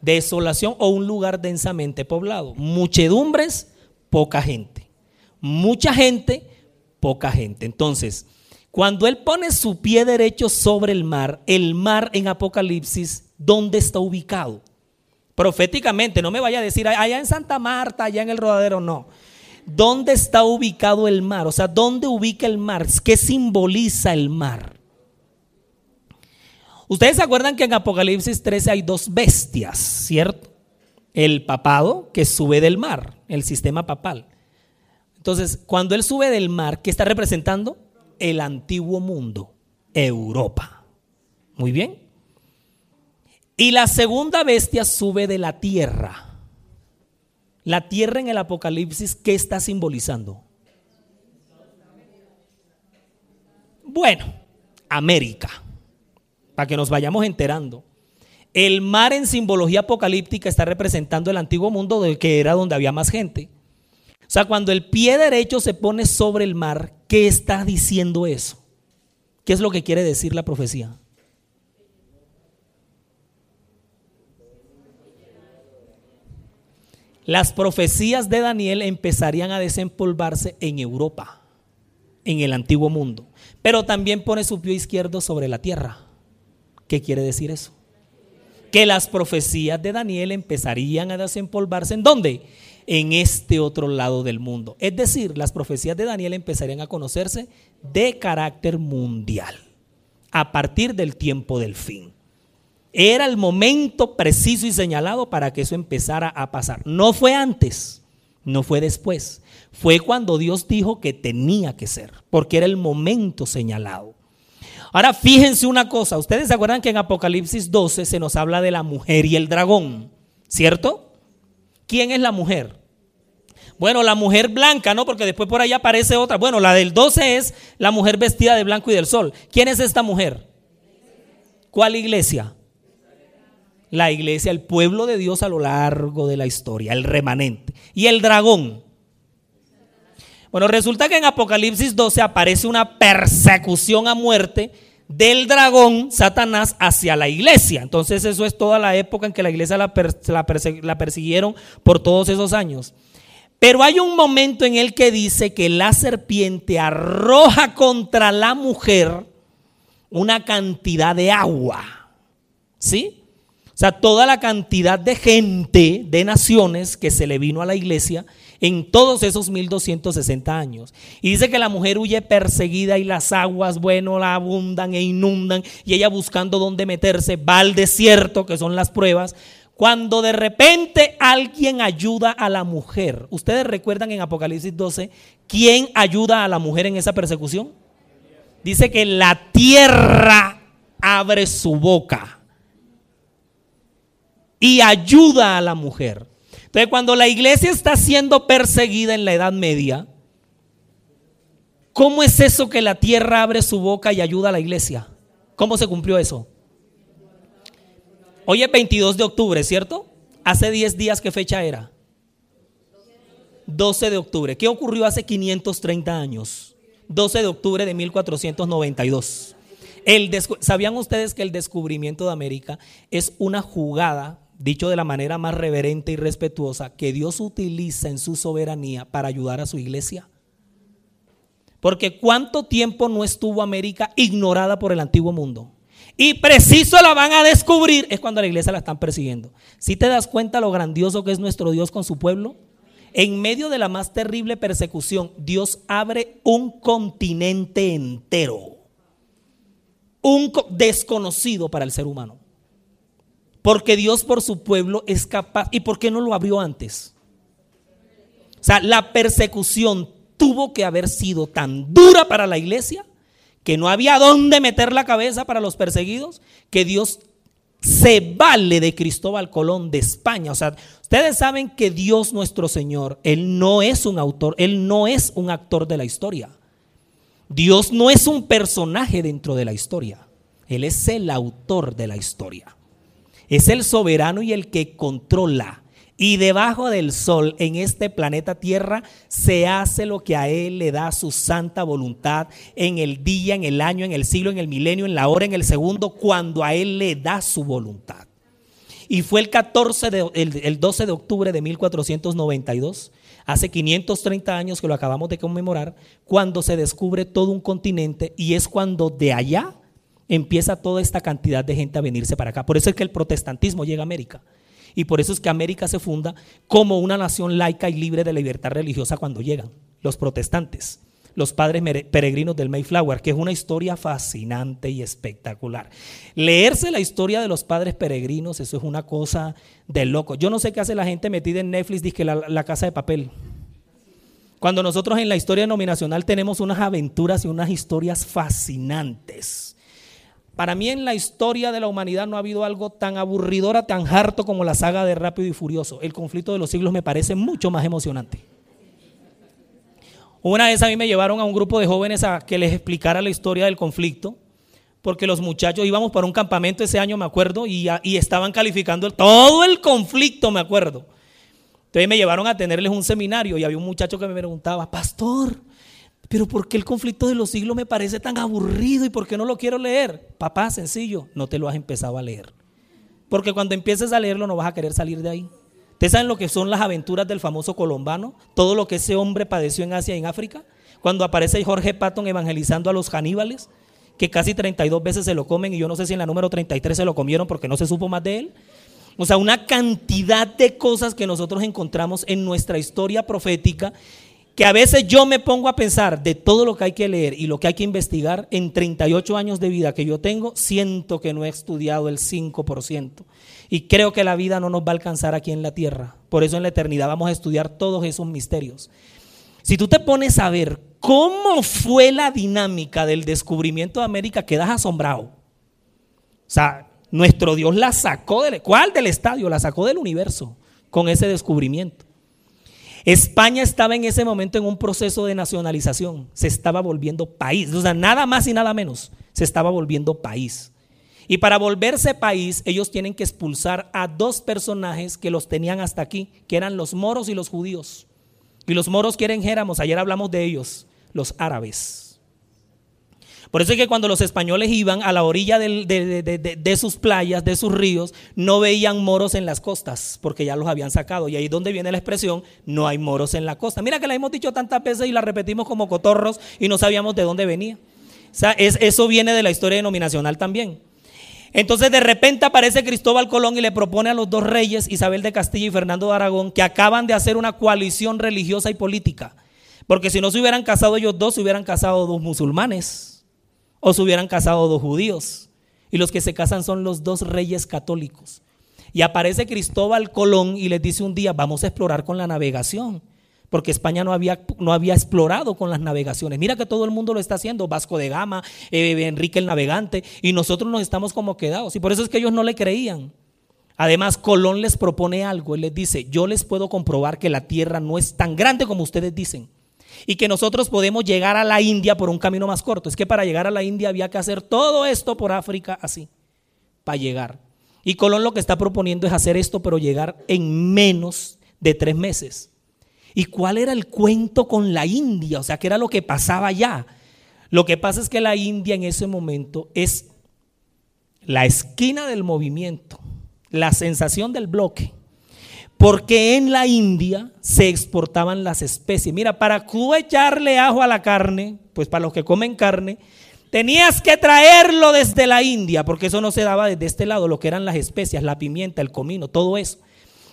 Desolación o un lugar densamente poblado. Muchedumbres, poca gente. Mucha gente, poca gente. Entonces, cuando él pone su pie derecho sobre el mar, el mar en Apocalipsis, ¿dónde está ubicado? Proféticamente, no me vaya a decir allá en Santa Marta, allá en el rodadero, no. ¿Dónde está ubicado el mar? O sea, ¿dónde ubica el mar? ¿Qué simboliza el mar? Ustedes se acuerdan que en Apocalipsis 13 hay dos bestias, ¿cierto? El papado que sube del mar, el sistema papal. Entonces, cuando él sube del mar, ¿qué está representando? El antiguo mundo, Europa. Muy bien. Y la segunda bestia sube de la tierra. La tierra en el Apocalipsis, ¿qué está simbolizando? Bueno, América, para que nos vayamos enterando. El mar en simbología apocalíptica está representando el antiguo mundo que era donde había más gente. O sea, cuando el pie derecho se pone sobre el mar, ¿qué está diciendo eso? ¿Qué es lo que quiere decir la profecía? las profecías de Daniel empezarían a desempolvarse en Europa, en el antiguo mundo. Pero también pone su pie izquierdo sobre la tierra. ¿Qué quiere decir eso? Que las profecías de Daniel empezarían a desempolvarse en dónde? En este otro lado del mundo. Es decir, las profecías de Daniel empezarían a conocerse de carácter mundial a partir del tiempo del fin. Era el momento preciso y señalado para que eso empezara a pasar. No fue antes, no fue después. Fue cuando Dios dijo que tenía que ser, porque era el momento señalado. Ahora fíjense una cosa, ustedes se acuerdan que en Apocalipsis 12 se nos habla de la mujer y el dragón, ¿cierto? ¿Quién es la mujer? Bueno, la mujer blanca, ¿no? Porque después por ahí aparece otra. Bueno, la del 12 es la mujer vestida de blanco y del sol. ¿Quién es esta mujer? ¿Cuál iglesia? la iglesia, el pueblo de Dios a lo largo de la historia, el remanente. Y el dragón. Bueno, resulta que en Apocalipsis 12 aparece una persecución a muerte del dragón, Satanás, hacia la iglesia. Entonces eso es toda la época en que la iglesia la, persiguieron por todos esos años. Pero hay un momento en el que dice que la serpiente arroja contra la mujer una cantidad de agua. ¿Sí? Sea, toda la cantidad de gente, de naciones que se le vino a la iglesia en todos esos 1260 años. Y dice que la mujer huye perseguida y las aguas, bueno, la abundan e inundan y ella buscando dónde meterse, va al desierto, que son las pruebas. Cuando de repente alguien ayuda a la mujer. ¿Ustedes recuerdan en Apocalipsis 12 quién ayuda a la mujer en esa persecución? Dice que la tierra abre su boca y ayuda a la mujer. Entonces, cuando la iglesia está siendo perseguida en la Edad Media, ¿cómo es eso que la tierra abre su boca y ayuda a la iglesia? ¿Cómo se cumplió eso? Hoy es 22 de octubre, ¿cierto? Hace 10 días, ¿qué fecha era? 12 de octubre. ¿Qué ocurrió hace 530 años? 12 de octubre de 1492. ¿Sabían ustedes que el descubrimiento de América es una jugada, dicho de la manera más reverente y respetuosa, que Dios utiliza en su soberanía para ayudar a su iglesia? Porque cuánto tiempo no estuvo América ignorada por el antiguo mundo. Y preciso la van a descubrir es cuando la iglesia la están persiguiendo. Si te das cuenta lo grandioso que es nuestro Dios con su pueblo, en medio de la más terrible persecución, Dios abre un continente entero. Un desconocido para el ser humano. Porque Dios por su pueblo es capaz. ¿Y por qué no lo abrió antes? O sea, la persecución tuvo que haber sido tan dura para la iglesia que no había dónde meter la cabeza para los perseguidos, que Dios se vale de Cristóbal Colón de España. O sea, ustedes saben que Dios nuestro Señor, Él no es un autor, Él no es un actor de la historia. Dios no es un personaje dentro de la historia. Él es el autor de la historia. Es el soberano y el que controla y debajo del sol, en este planeta Tierra, se hace lo que a Él le da su santa voluntad en el día, en el año, en el siglo, en el milenio, en la hora, en el segundo, cuando a Él le da su voluntad. Y fue el 14 de, el, 12 de octubre de 1492, hace 530 años que lo acabamos de conmemorar, cuando se descubre todo un continente y es cuando de allá empieza toda esta cantidad de gente a venirse para acá. Por eso es que el protestantismo llega a América. Y por eso es que América se funda como una nación laica y libre de libertad religiosa cuando llegan los protestantes, los padres peregrinos del Mayflower, que es una historia fascinante y espectacular. Leerse la historia de los padres peregrinos, eso es una cosa de loco. Yo no sé qué hace la gente metida en Netflix, dice que la, la casa de papel. Cuando nosotros en la historia denominacional tenemos unas aventuras y unas historias fascinantes para mí en la historia de la humanidad no ha habido algo tan aburridora, tan harto como la saga de Rápido y Furioso. El conflicto de los siglos me parece mucho más emocionante. Una vez a mí me llevaron a un grupo de jóvenes a que les explicara la historia del conflicto, porque los muchachos íbamos para un campamento ese año, me acuerdo, y, y estaban calificando todo el conflicto, me acuerdo. Entonces me llevaron a tenerles un seminario y había un muchacho que me preguntaba, pastor, pero ¿por qué el conflicto de los siglos me parece tan aburrido y por qué no lo quiero leer? Papá, sencillo, no te lo has empezado a leer. Porque cuando empieces a leerlo no vas a querer salir de ahí. ¿Ustedes saben lo que son las aventuras del famoso colombano? Todo lo que ese hombre padeció en Asia y en África. Cuando aparece Jorge Patton evangelizando a los caníbales, que casi 32 veces se lo comen y yo no sé si en la número 33 se lo comieron porque no se supo más de él. O sea, una cantidad de cosas que nosotros encontramos en nuestra historia profética que a veces yo me pongo a pensar de todo lo que hay que leer y lo que hay que investigar, en 38 años de vida que yo tengo, siento que no he estudiado el 5%. Y creo que la vida no nos va a alcanzar aquí en la tierra. Por eso en la eternidad vamos a estudiar todos esos misterios. Si tú te pones a ver cómo fue la dinámica del descubrimiento de América, quedas asombrado. O sea, nuestro Dios la sacó del... ¿Cuál del estadio? La sacó del universo con ese descubrimiento. España estaba en ese momento en un proceso de nacionalización, se estaba volviendo país, o sea, nada más y nada menos, se estaba volviendo país. Y para volverse país, ellos tienen que expulsar a dos personajes que los tenían hasta aquí, que eran los moros y los judíos. Y los moros quieren éramos, ayer hablamos de ellos, los árabes. Por eso es que cuando los españoles iban a la orilla de, sus playas, de sus ríos, no veían moros en las costas, porque ya los habían sacado. Y ahí es donde viene la expresión, no hay moros en la costa. Mira que la hemos dicho tantas veces y la repetimos como cotorros y no sabíamos de dónde venía. O sea, eso viene de la historia denominacional también. Entonces de repente aparece Cristóbal Colón y le propone a los dos reyes, Isabel de Castilla y Fernando de Aragón, que acaban de hacer una coalición religiosa y política. Porque si no se hubieran casado ellos dos, se hubieran casado dos musulmanes o se hubieran casado dos judíos. Y los que se casan son los dos reyes católicos. Y aparece Cristóbal Colón y les dice un día, vamos a explorar con la navegación. Porque España no había, no había explorado con las navegaciones. Mira que todo el mundo lo está haciendo, Vasco de Gama, eh, Enrique el Navegante, y nosotros nos estamos como quedados. Y por eso es que ellos no le creían. Además, Colón les propone algo. Él les dice, yo les puedo comprobar que la tierra no es tan grande como ustedes dicen. Y que nosotros podemos llegar a la India por un camino más corto. Es que para llegar a la India había que hacer todo esto por África así, para llegar. Y Colón lo que está proponiendo es hacer esto, pero llegar en menos de tres meses. ¿Y cuál era el cuento con la India? O sea, ¿qué era lo que pasaba allá? Lo que pasa es que la India en ese momento es la esquina del movimiento, la sensación del bloque. Porque en la India se exportaban las especies. Mira, para tú echarle ajo a la carne, pues para los que comen carne, tenías que traerlo desde la India, porque eso no se daba desde este lado, lo que eran las especias, la pimienta, el comino, todo eso.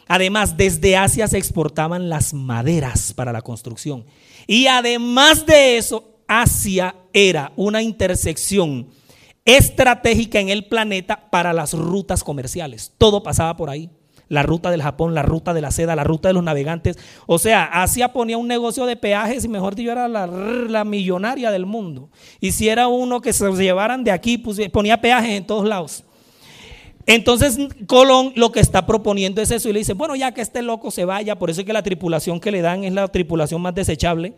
Además, desde Asia se exportaban las maderas para la construcción. Y además de eso, Asia era una intersección estratégica en el planeta para las rutas comerciales. Todo pasaba por ahí. La ruta del Japón, la ruta de la seda, la ruta de los navegantes. O sea, Asia ponía un negocio de peajes y mejor dicho era la, millonaria del mundo. Y si era uno que se llevaran de aquí, pues, ponía peajes en todos lados. Entonces Colón lo que está proponiendo es eso y le dice, bueno, ya que este loco se vaya, por eso es que la tripulación que le dan es la tripulación más desechable.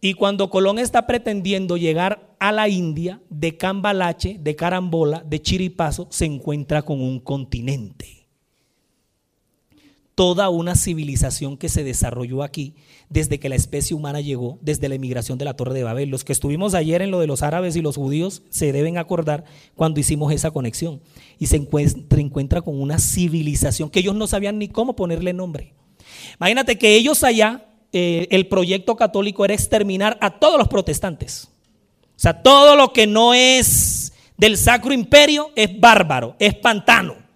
Y cuando Colón está pretendiendo llegar a la India, de Cambalache, de Carambola, de Chiripazo, se encuentra con un continente toda una civilización que se desarrolló aquí desde que la especie humana llegó, desde la emigración de la Torre de Babel. Los que estuvimos ayer en lo de los árabes y los judíos se deben acordar cuando hicimos esa conexión. Y se encuentra, con una civilización que ellos no sabían ni cómo ponerle nombre. Imagínate que ellos allá, eh, el proyecto católico era exterminar a todos los protestantes. O sea, todo lo que no es del Sacro Imperio es bárbaro, es pantano.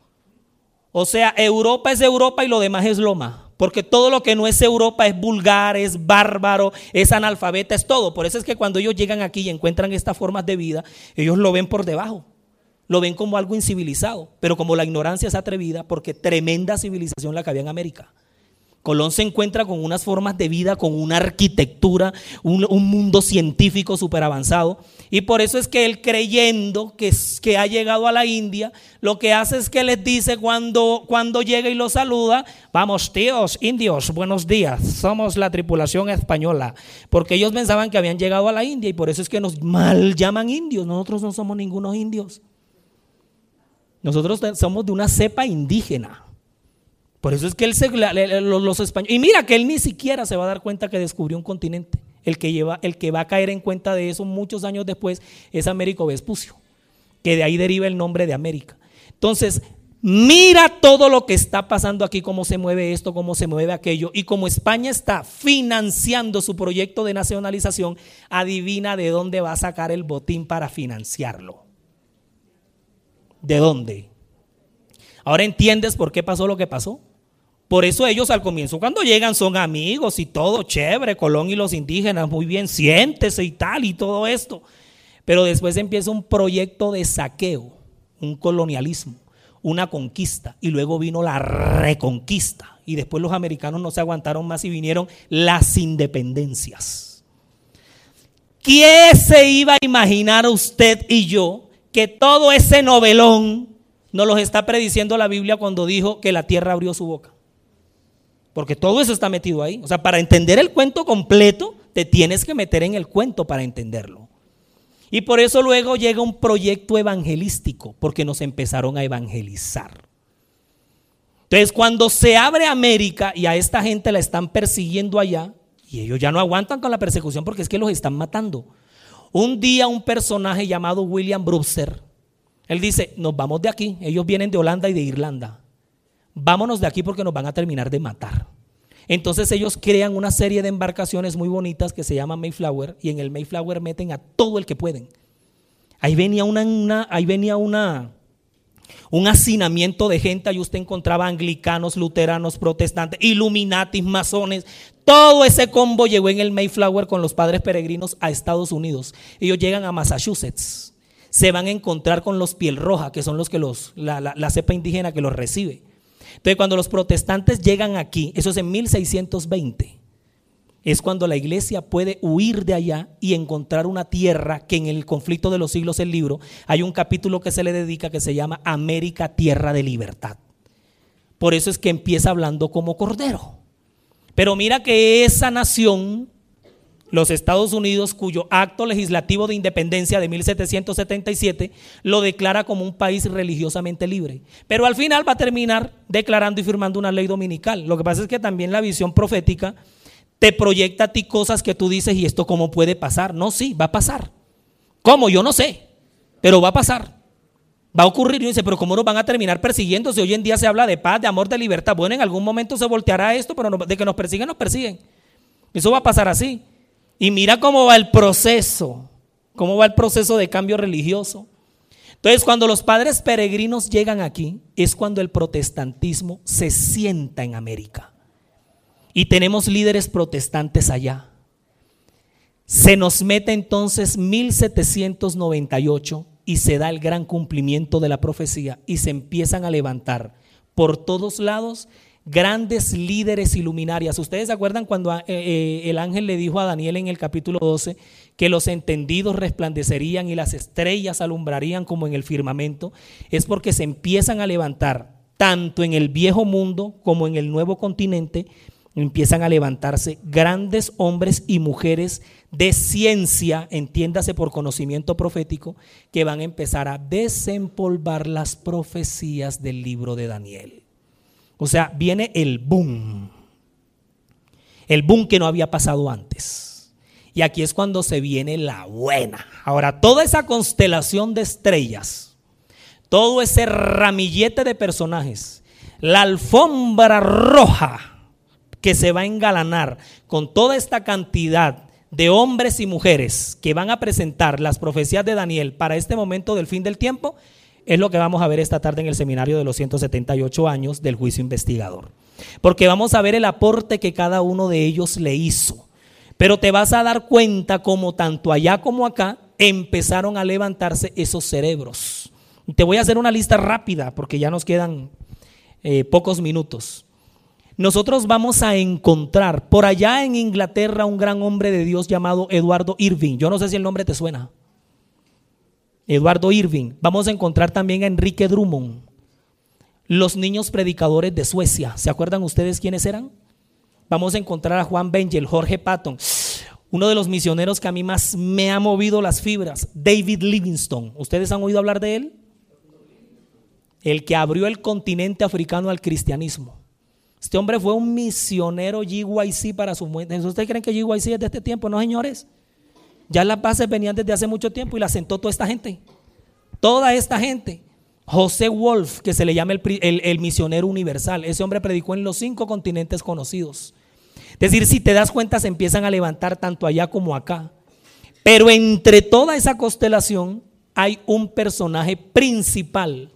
O sea, Europa es Europa y lo demás es Loma. Porque todo lo que no es Europa es vulgar, es bárbaro, es analfabeta, es todo. Por eso es que cuando ellos llegan aquí y encuentran estas formas de vida, ellos lo ven por debajo. Lo ven como algo incivilizado. Pero como la ignorancia es atrevida, porque tremenda civilización la que había en América. Colón se encuentra con unas formas de vida, con una arquitectura, un, mundo científico súper avanzado. Y por eso es que él creyendo que, ha llegado a la India, lo que hace es que les dice cuando, cuando llega y los saluda, vamos tíos, indios, buenos días, somos la tripulación española. Porque ellos pensaban que habían llegado a la India y por eso es que nos mal llaman indios. Nosotros no somos ningunos indios. Nosotros somos de una cepa indígena. Por eso es que él se, los, españoles, y mira que él ni siquiera se va a dar cuenta que descubrió un continente. El que, lleva, el que va a caer en cuenta de eso muchos años después es Américo Vespucio, que de ahí deriva el nombre de América. Entonces, mira todo lo que está pasando aquí, cómo se mueve esto, cómo se mueve aquello, y como España está financiando su proyecto de nacionalización, adivina de dónde va a sacar el botín para financiarlo. ¿De dónde? Ahora entiendes por qué pasó lo que pasó. Por eso ellos al comienzo cuando llegan son amigos y todo chévere, Colón y los indígenas, muy bien, siéntese y tal y todo esto. Pero después empieza un proyecto de saqueo, un colonialismo, una conquista y luego vino la reconquista y después los americanos no se aguantaron más y vinieron las independencias. ¿Quién se iba a imaginar usted y yo que todo ese novelón nos los está prediciendo la Biblia cuando dijo que la tierra abrió su boca? Porque todo eso está metido ahí. O sea, para entender el cuento completo, te tienes que meter en el cuento para entenderlo. Y por eso luego llega un proyecto evangelístico, porque nos empezaron a evangelizar. Entonces, cuando se abre América y a esta gente la están persiguiendo allá, y ellos ya no aguantan con la persecución porque es que los están matando. Un día un personaje llamado William Brewster, él dice, nos vamos de aquí, ellos vienen de Holanda y de Irlanda vámonos de aquí porque nos van a terminar de matar. Entonces ellos crean una serie de embarcaciones muy bonitas que se llaman Mayflower y en el Mayflower meten a todo el que pueden. Ahí venía una, ahí venía una un hacinamiento de gente, ahí usted encontraba anglicanos, luteranos, protestantes, illuminatis, masones. Todo ese combo llegó en el Mayflower con los padres peregrinos a Estados Unidos. Ellos llegan a Massachusetts. Se van a encontrar con los piel roja, que son los que los, la, la cepa indígena que los recibe. Entonces, cuando los protestantes llegan aquí, eso es en 1620, es cuando la iglesia puede huir de allá y encontrar una tierra que en el conflicto de los siglos el libro hay un capítulo que se le dedica que se llama América Tierra de Libertad. Por eso es que empieza hablando como cordero. Pero mira que esa nación, los Estados Unidos, cuyo acto legislativo de independencia de 1777 lo declara como un país religiosamente libre. Pero al final va a terminar declarando y firmando una ley dominical. Lo que pasa es que también la visión profética te proyecta a ti cosas que tú dices, ¿y esto cómo puede pasar? No, sí, va a pasar. ¿Cómo? Yo no sé, pero va a pasar. Va a ocurrir y dice, pero ¿cómo nos van a terminar persiguiendo si hoy en día se habla de paz, de amor, de libertad? Bueno, en algún momento se volteará esto, pero de que nos persiguen, nos persiguen. Eso va a pasar así. Y mira cómo va el proceso, cómo va el proceso de cambio religioso. Entonces, cuando los padres peregrinos llegan aquí, es cuando el protestantismo se sienta en América. Y tenemos líderes protestantes allá. Se nos mete entonces 1798 y se da el gran cumplimiento de la profecía y se empiezan a levantar por todos lados grandes líderes iluminarias. ¿Ustedes se acuerdan cuando eh, eh, el ángel le dijo a Daniel en el capítulo 12 que los entendidos resplandecerían y las estrellas alumbrarían como en el firmamento? Es porque se empiezan a levantar tanto en el viejo mundo como en el nuevo continente empiezan a levantarse grandes hombres y mujeres de ciencia, entiéndase por conocimiento profético, que van a empezar a desempolvar las profecías del libro de Daniel. O sea, viene el boom. El boom que no había pasado antes. Y aquí es cuando se viene la buena. Ahora, toda esa constelación de estrellas, todo ese ramillete de personajes, la alfombra roja, que se va a engalanar con toda esta cantidad de hombres y mujeres que van a presentar las profecías de Daniel para este momento del fin del tiempo, es lo que vamos a ver esta tarde en el seminario de los 178 años del juicio investigador. Porque vamos a ver el aporte que cada uno de ellos le hizo. Pero te vas a dar cuenta como tanto allá como acá empezaron a levantarse esos cerebros. Te voy a hacer una lista rápida porque ya nos quedan eh, pocos minutos nosotros vamos a encontrar por allá en Inglaterra un gran hombre de Dios llamado Eduardo Irving. Yo no sé si el nombre te suena. Eduardo Irving. Vamos a encontrar también a Enrique Drummond. Los niños predicadores de Suecia. ¿Se acuerdan ustedes quiénes eran? Vamos a encontrar a Juan Bengel, Jorge Patton. Uno de los misioneros que a mí más me ha movido las fibras, David Livingstone. ¿Ustedes han oído hablar de él? El que abrió el continente africano al cristianismo. Este hombre fue un misionero GYC para su muerte. ¿Ustedes creen que GYC es de este tiempo? No, señores. Ya las bases venían desde hace mucho tiempo y las sentó toda esta gente. Toda esta gente. José Wolf, que se le llama el, el, misionero universal. Ese hombre predicó en los cinco continentes conocidos. Es decir, si te das cuenta, se empiezan a levantar tanto allá como acá. Pero entre toda esa constelación hay un personaje principal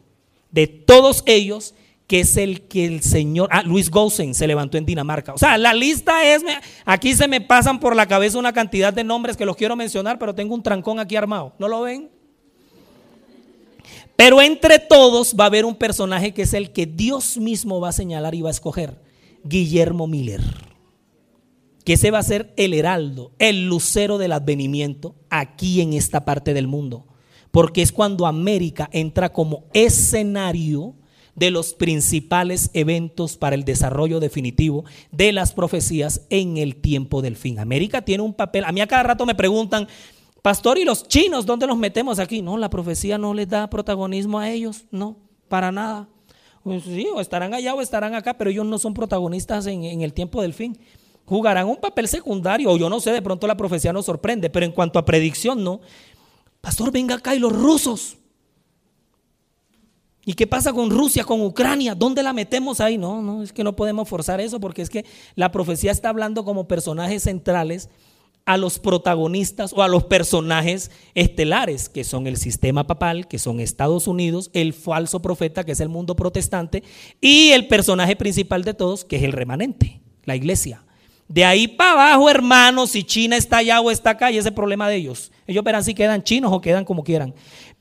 de todos ellos que es el que el señor, ah, Luis Gosen se levantó en Dinamarca. O sea, la lista es, aquí se me pasan por la cabeza una cantidad de nombres que los quiero mencionar, pero tengo un trancón aquí armado. ¿No lo ven? Pero entre todos va a haber un personaje que es el que Dios mismo va a señalar y va a escoger, Guillermo Miller. Que ese va a ser el heraldo, el lucero del advenimiento aquí en esta parte del mundo. Porque es cuando América entra como escenario de los principales eventos para el desarrollo definitivo de las profecías en el tiempo del fin. América tiene un papel, a mí a cada rato me preguntan, pastor, ¿y los chinos dónde los metemos aquí? No, la profecía no les da protagonismo a ellos, no, para nada. Pues sí, o estarán allá o estarán acá, pero ellos no son protagonistas en, en el tiempo del fin jugarán un papel secundario, o yo no sé, de pronto la profecía nos sorprende, pero en cuanto a predicción, no. Pastor, venga acá y los rusos. ¿Y qué pasa con Rusia, con Ucrania? ¿Dónde la metemos ahí? No, no, es que no podemos forzar eso porque es que la profecía está hablando como personajes centrales a los protagonistas o a los personajes estelares, que son el sistema papal, que son Estados Unidos, el falso profeta, que es el mundo protestante, y el personaje principal de todos, que es el remanente, la iglesia. De ahí para abajo, hermanos, si China está allá o está acá, y ese problema de ellos. Ellos verán si quedan chinos o quedan como quieran.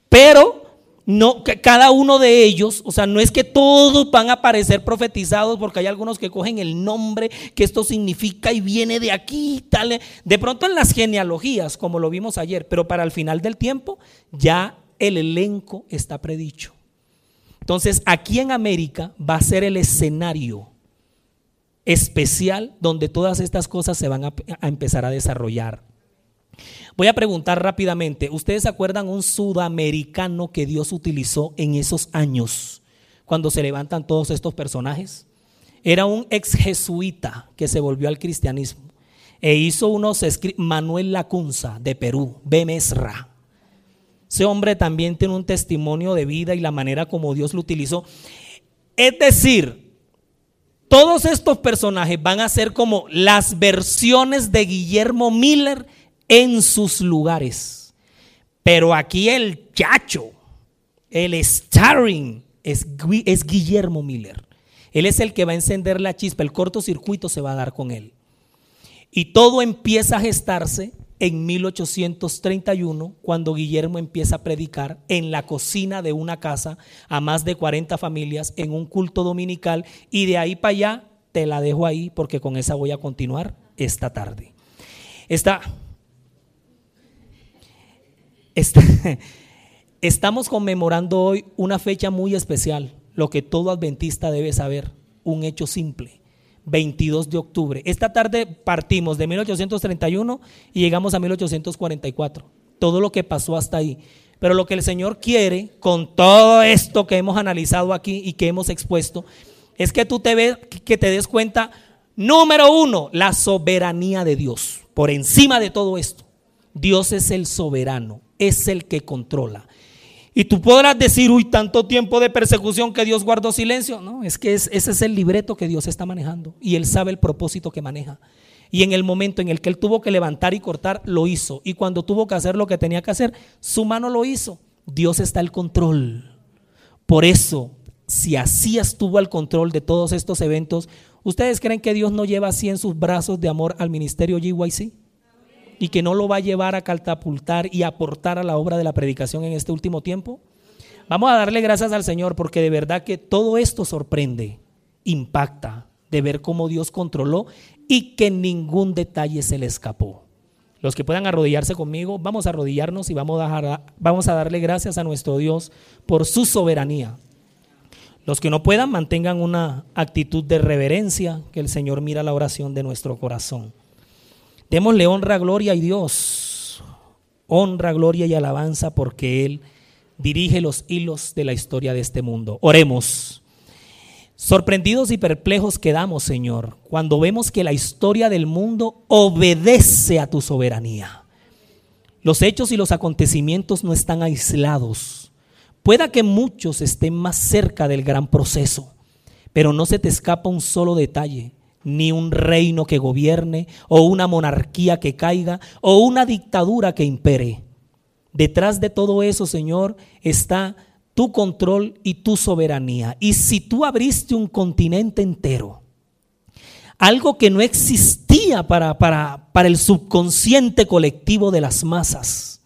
Pero no, cada uno de ellos, o sea, no es que todos van a aparecer profetizados porque hay algunos que cogen el nombre que esto significa y viene de aquí, tal. De pronto en las genealogías, como lo vimos ayer, pero para el final del tiempo ya el elenco está predicho. Entonces, aquí en América va a ser el escenario especial donde todas estas cosas se van a empezar a desarrollar. Voy a preguntar rápidamente, ¿ustedes se acuerdan un sudamericano que Dios utilizó en esos años cuando se levantan todos estos personajes? Era un ex jesuita que se volvió al cristianismo e hizo unos Manuel Lacunza de Perú, Bemesra. Ese hombre también tiene un testimonio de vida y la manera como Dios lo utilizó. Es decir, todos estos personajes van a ser como las versiones de Guillermo Miller en sus lugares. Pero aquí el chacho, el starring, es, Guillermo Miller. Él es el que va a encender la chispa, el cortocircuito se va a dar con él. Y todo empieza a gestarse en 1831, cuando Guillermo empieza a predicar en la cocina de una casa a más de 40 familias en un culto dominical. Y de ahí para allá te la dejo ahí porque con esa voy a continuar esta tarde. Está Estamos conmemorando hoy una fecha muy especial, lo que todo adventista debe saber, un hecho simple. 22 de octubre. Esta tarde partimos de 1831 y llegamos a 1844. Todo lo que pasó hasta ahí. Pero lo que el Señor quiere con todo esto que hemos analizado aquí y que hemos expuesto es que tú te ves, que te des cuenta, número uno, la soberanía de Dios. Por encima de todo esto, Dios es el soberano es el que controla. Y tú podrás decir, uy, tanto tiempo de persecución que Dios guardó silencio. No, es que ese es el libreto que Dios está manejando y Él sabe el propósito que maneja. Y en el momento en el que Él tuvo que levantar y cortar, lo hizo. Y cuando tuvo que hacer lo que tenía que hacer, su mano lo hizo. Dios está al control. Por eso, si así estuvo al control de todos estos eventos, ¿ustedes creen que Dios no lleva así en sus brazos de amor al ministerio GYC? Y que no lo va a llevar a catapultar y aportar a la obra de la predicación en este último tiempo? Vamos a darle gracias al Señor porque de verdad que todo esto sorprende, impacta de ver cómo Dios controló y que ningún detalle se le escapó. Los que puedan arrodillarse conmigo, vamos a arrodillarnos y vamos a, vamos a darle gracias a nuestro Dios por su soberanía. Los que no puedan, mantengan una actitud de reverencia, que el Señor mira la oración de nuestro corazón. Démosle honra, gloria y Dios. Honra, gloria y alabanza porque Él dirige los hilos de la historia de este mundo. Oremos. Sorprendidos y perplejos quedamos, Señor, cuando vemos que la historia del mundo obedece a tu soberanía. Los hechos y los acontecimientos no están aislados. Pueda que muchos estén más cerca del gran proceso, pero no se te escapa un solo detalle ni un reino que gobierne, o una monarquía que caiga, o una dictadura que impere. Detrás de todo eso, Señor, está tu control y tu soberanía. Y si tú abriste un continente entero, algo que no existía para, para, para el subconsciente colectivo de las masas,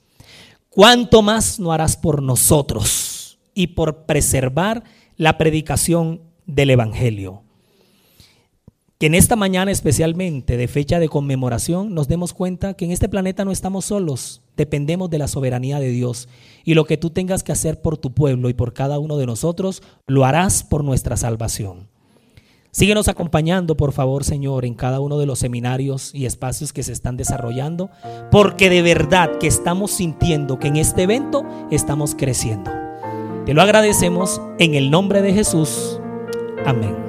¿cuánto más no harás por nosotros y por preservar la predicación del Evangelio? Que en esta mañana especialmente de fecha de conmemoración nos demos cuenta que en este planeta no estamos solos, dependemos de la soberanía de Dios y lo que tú tengas que hacer por tu pueblo y por cada uno de nosotros, lo harás por nuestra salvación. Síguenos acompañando, por favor, Señor, en cada uno de los seminarios y espacios que se están desarrollando, porque de verdad que estamos sintiendo que en este evento estamos creciendo. Te lo agradecemos en el nombre de Jesús. Amén.